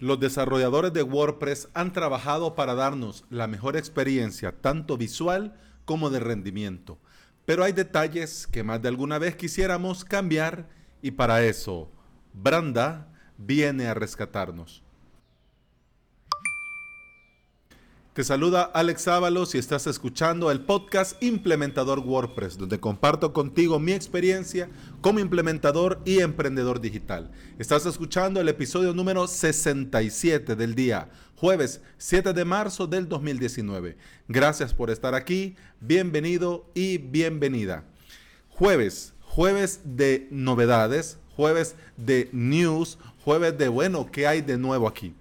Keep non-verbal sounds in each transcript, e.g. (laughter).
Los desarrolladores de WordPress han trabajado para darnos la mejor experiencia, tanto visual como de rendimiento. Pero hay detalles que más de alguna vez quisiéramos cambiar y para eso Branda viene a rescatarnos. Te saluda Alex Ábalos y estás escuchando el podcast Implementador WordPress, donde comparto contigo mi experiencia como implementador y emprendedor digital. Estás escuchando el episodio número 67 del día, jueves 7 de marzo del 2019. Gracias por estar aquí, bienvenido y bienvenida. Jueves, jueves de novedades, jueves de news, jueves de bueno, ¿qué hay de nuevo aquí?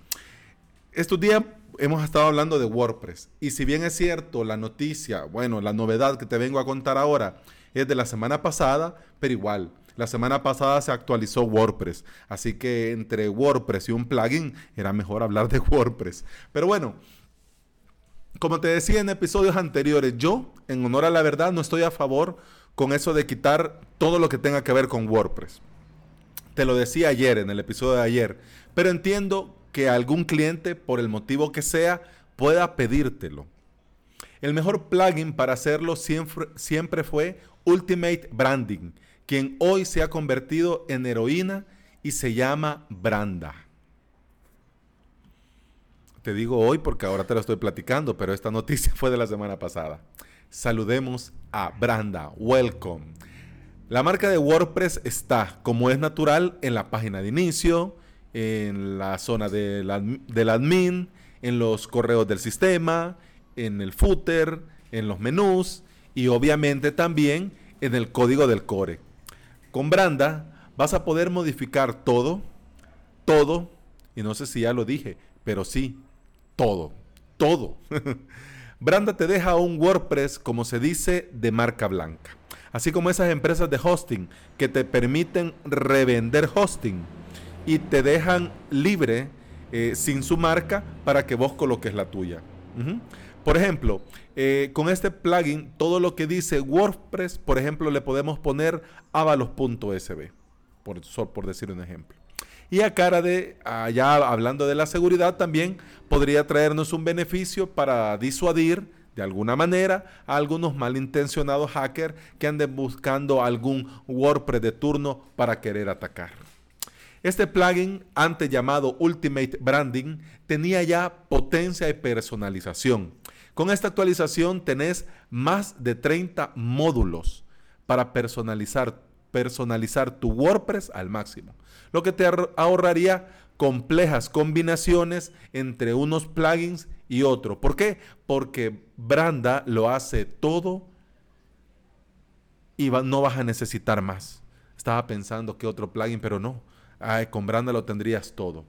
Estos días hemos estado hablando de WordPress. Y si bien es cierto, la noticia, bueno, la novedad que te vengo a contar ahora es de la semana pasada, pero igual, la semana pasada se actualizó WordPress. Así que entre WordPress y un plugin era mejor hablar de (laughs) WordPress. Pero bueno, como te decía en episodios anteriores, yo, en honor a la verdad, no estoy a favor con eso de quitar todo lo que tenga que ver con WordPress. Te lo decía ayer, en el episodio de ayer. Pero entiendo que algún cliente, por el motivo que sea, pueda pedírtelo. El mejor plugin para hacerlo siempre, siempre fue Ultimate Branding, quien hoy se ha convertido en heroína y se llama Branda. Te digo hoy porque ahora te lo estoy platicando, pero esta noticia (laughs) fue de la semana pasada. Saludemos a Branda. Welcome. La marca de WordPress está, como es natural, en la página de inicio, en la zona del, admin, en los correos del sistema, en el footer, en los menús y obviamente también en el código del core. Con Branda vas a poder modificar todo, todo, y no sé si ya lo dije, pero sí, todo, todo. (laughs) Branda te deja un WordPress, como se dice, de marca blanca. Así como esas empresas de hosting que te permiten revender hosting y te dejan libre eh, sin su marca para que vos coloques la tuya. Por ejemplo, eh, con este plugin, todo lo que dice WordPress, por ejemplo, le podemos poner avalos.sb, por, por decir un ejemplo. Y a cara de, allá hablando de la seguridad, también podría traernos un beneficio para disuadir de alguna manera a algunos malintencionados hackers que anden buscando algún WordPress de turno para querer atacar. Este plugin, antes llamado Ultimate Branding, tenía ya potencia y personalización. Con esta actualización tenés más de 30 módulos para personalizar, personalizar tu WordPress al máximo, lo que te ahorraría complejas combinaciones entre unos plugins y otros. ¿Por qué? Porque Branda lo hace todo y no vas a necesitar más. Estaba pensando que otro plugin, pero no Ay, con Branda lo tendrías todo.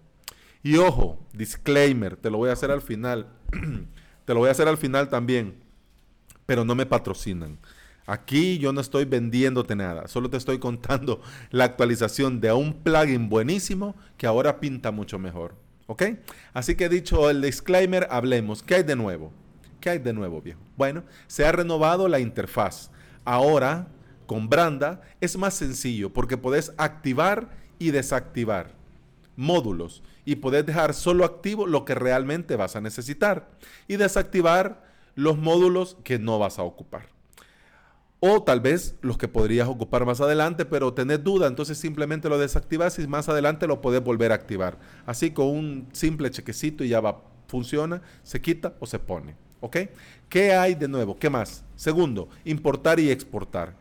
Y ojo, disclaimer, te lo voy a hacer al final. (clears throat) te lo voy a hacer al final también. Pero no me patrocinan. Aquí yo no estoy vendiéndote nada, solo te estoy contando (laughs) la actualización de un plugin buenísimo que ahora pinta mucho mejor. ¿Ok? Así que dicho el disclaimer, hablemos. ¿Qué hay de nuevo? ¿Qué hay de nuevo, viejo? Bueno, se ha renovado la interfaz. Ahora, con Branda, es más sencillo porque puedes activar y desactivar módulos y poder dejar solo activo lo que realmente vas a necesitar y desactivar los módulos que no vas a ocupar. O tal vez los que podrías ocupar más adelante, pero tenés duda, entonces simplemente lo desactivas y más adelante lo puedes volver a activar. Así con un simple chequecito y ya va, funciona, se quita o se pone. ¿Ok? ¿Qué hay de nuevo? ¿Qué más? Segundo, importar y exportar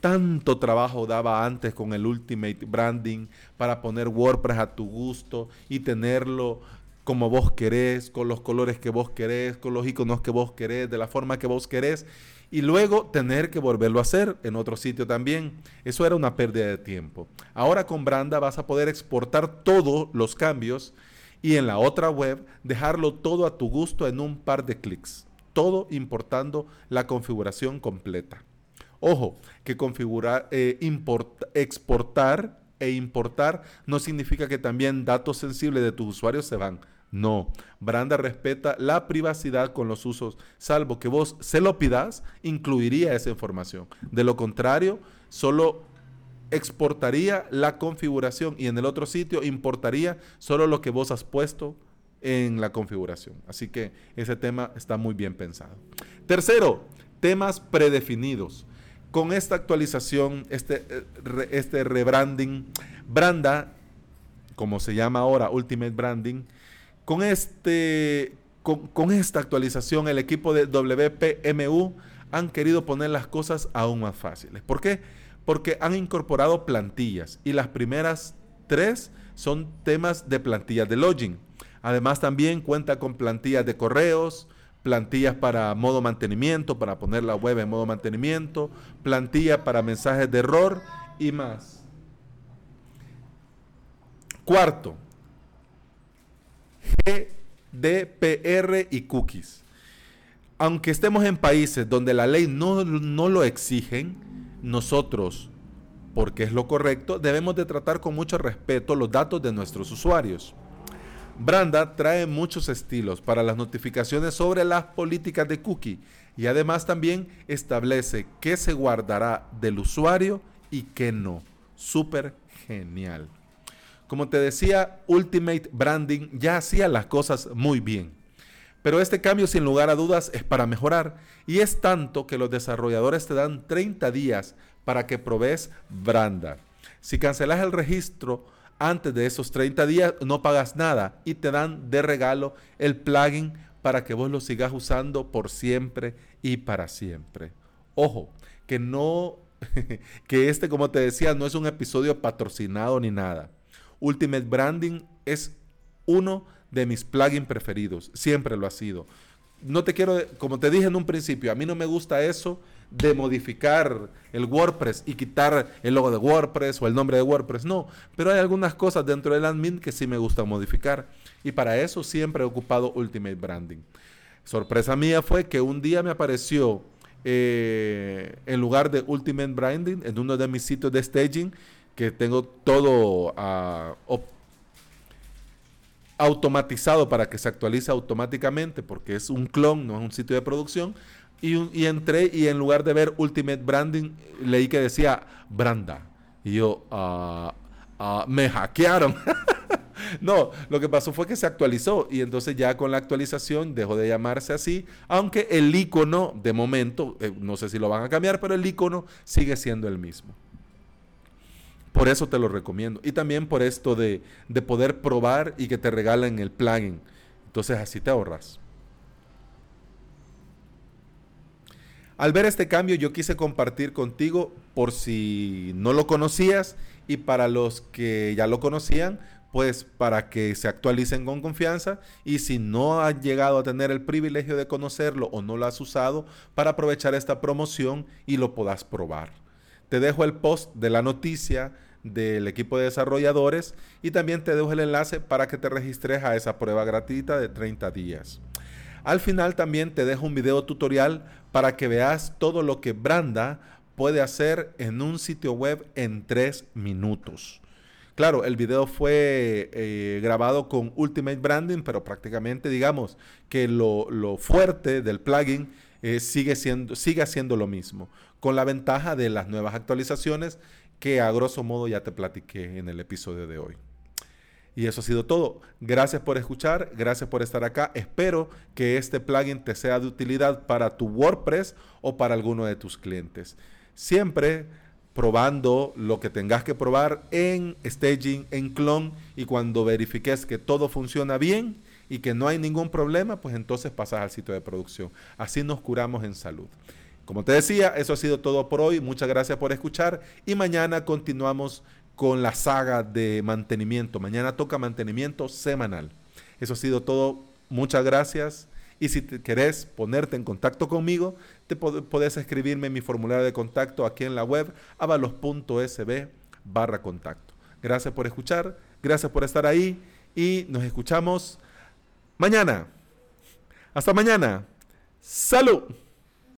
tanto trabajo daba antes con el Ultimate Branding para poner WordPress a tu gusto y tenerlo como vos querés, con los colores que vos querés, con los iconos que vos querés, de la forma que vos querés, y luego tener que volverlo a hacer en otro sitio también. Eso era una pérdida de tiempo. Ahora con Branda vas a poder exportar todos los cambios y en la otra web dejarlo todo a tu gusto en un par de clics. Todo importando la configuración completa. Ojo, que configurar, eh, exportar e importar no significa que también datos sensibles de tus usuarios se van. No, Branda respeta la privacidad con los usos, salvo que vos se lo pidas, incluiría esa información. De lo contrario, solo exportaría la configuración y en el otro sitio importaría solo lo que vos has puesto en la configuración. Así que ese tema está muy bien pensado. Tercero, temas predefinidos. Con esta actualización, este, eh, este rebranding, Branda, como se llama ahora Ultimate Branding, con, este, con, con esta actualización el equipo de WPMU han querido poner las cosas aún más fáciles. ¿Por qué? Porque han incorporado plantillas y las primeras tres son temas de plantillas de login. Además también cuenta con plantillas de correos, plantillas para modo mantenimiento, para poner la web en modo mantenimiento, plantillas para mensajes de error y más. Cuarto, GDPR y cookies. Aunque estemos en países donde la ley no, no lo exigen, nosotros, porque es lo correcto, debemos de tratar con mucho respeto los datos de nuestros usuarios. Branda trae muchos estilos para las notificaciones sobre las políticas de cookie y además también establece qué se guardará del usuario y qué no. Súper genial. Como te decía, Ultimate Branding ya hacía las cosas muy bien. Pero este cambio sin lugar a dudas es para mejorar y es tanto que los desarrolladores te dan 30 días para que probes Branda. Si cancelas el registro, antes de esos 30 días no pagas nada y te dan de regalo el plugin para que vos lo sigas usando por siempre y para siempre. Ojo, que no, (laughs) que este, como te decía, no es un episodio patrocinado ni nada. Ultimate Branding es uno de mis plugins preferidos, siempre lo ha sido. No te quiero, como te dije en un principio, a mí no me gusta eso de modificar el WordPress y quitar el logo de WordPress o el nombre de WordPress. No, pero hay algunas cosas dentro del admin que sí me gusta modificar. Y para eso siempre he ocupado Ultimate Branding. Sorpresa mía fue que un día me apareció eh, en lugar de Ultimate Branding en uno de mis sitios de staging que tengo todo uh, automatizado para que se actualice automáticamente porque es un clon, no es un sitio de producción. Y, entré y en lugar de ver Ultimate Branding, leí que decía Branda. Y yo, uh, uh, me hackearon. (laughs) no, lo que pasó fue que se actualizó y entonces ya con la actualización dejó de llamarse así, aunque el icono de momento, eh, no sé si lo van a cambiar, pero el icono sigue siendo el mismo. Por eso te lo recomiendo. Y también por esto de, de poder probar y que te regalen el plugin. Entonces así te ahorras. Al ver este cambio yo quise compartir contigo por si no lo conocías y para los que ya lo conocían, pues para que se actualicen con confianza y si no has llegado a tener el privilegio de conocerlo o no lo has usado, para aprovechar esta promoción y lo puedas probar. Te dejo el post de la noticia del equipo de desarrolladores y también te dejo el enlace para que te registres a esa prueba gratuita de 30 días. Al final también te dejo un video tutorial para que veas todo lo que Branda puede hacer en un sitio web en 3 minutos. Claro, el video fue eh, grabado con Ultimate Branding, pero prácticamente digamos que lo, fuerte del plugin eh, sigue, siendo, sigue haciendo lo mismo, con la ventaja de las nuevas actualizaciones que a grosso modo ya te platiqué en el episodio de hoy. Y eso ha sido todo. Gracias por escuchar, gracias por estar acá. Espero que este plugin te sea de utilidad para tu WordPress o para alguno de tus clientes. Siempre probando lo que tengas que probar en staging, en clone y cuando verifiques que todo funciona bien y que no hay ningún problema, pues entonces pasas al sitio de producción. Así nos curamos en salud. Como te decía, eso ha sido todo por hoy. Muchas gracias por escuchar y mañana continuamos con la saga de mantenimiento. Mañana toca mantenimiento semanal. Eso ha sido todo. Muchas gracias. Y si te querés ponerte en contacto conmigo, te podés escribirme en mi formulario de contacto aquí en la web avalos.sb barra contacto. Gracias por escuchar, gracias por estar ahí y nos escuchamos mañana. Hasta mañana. Salud.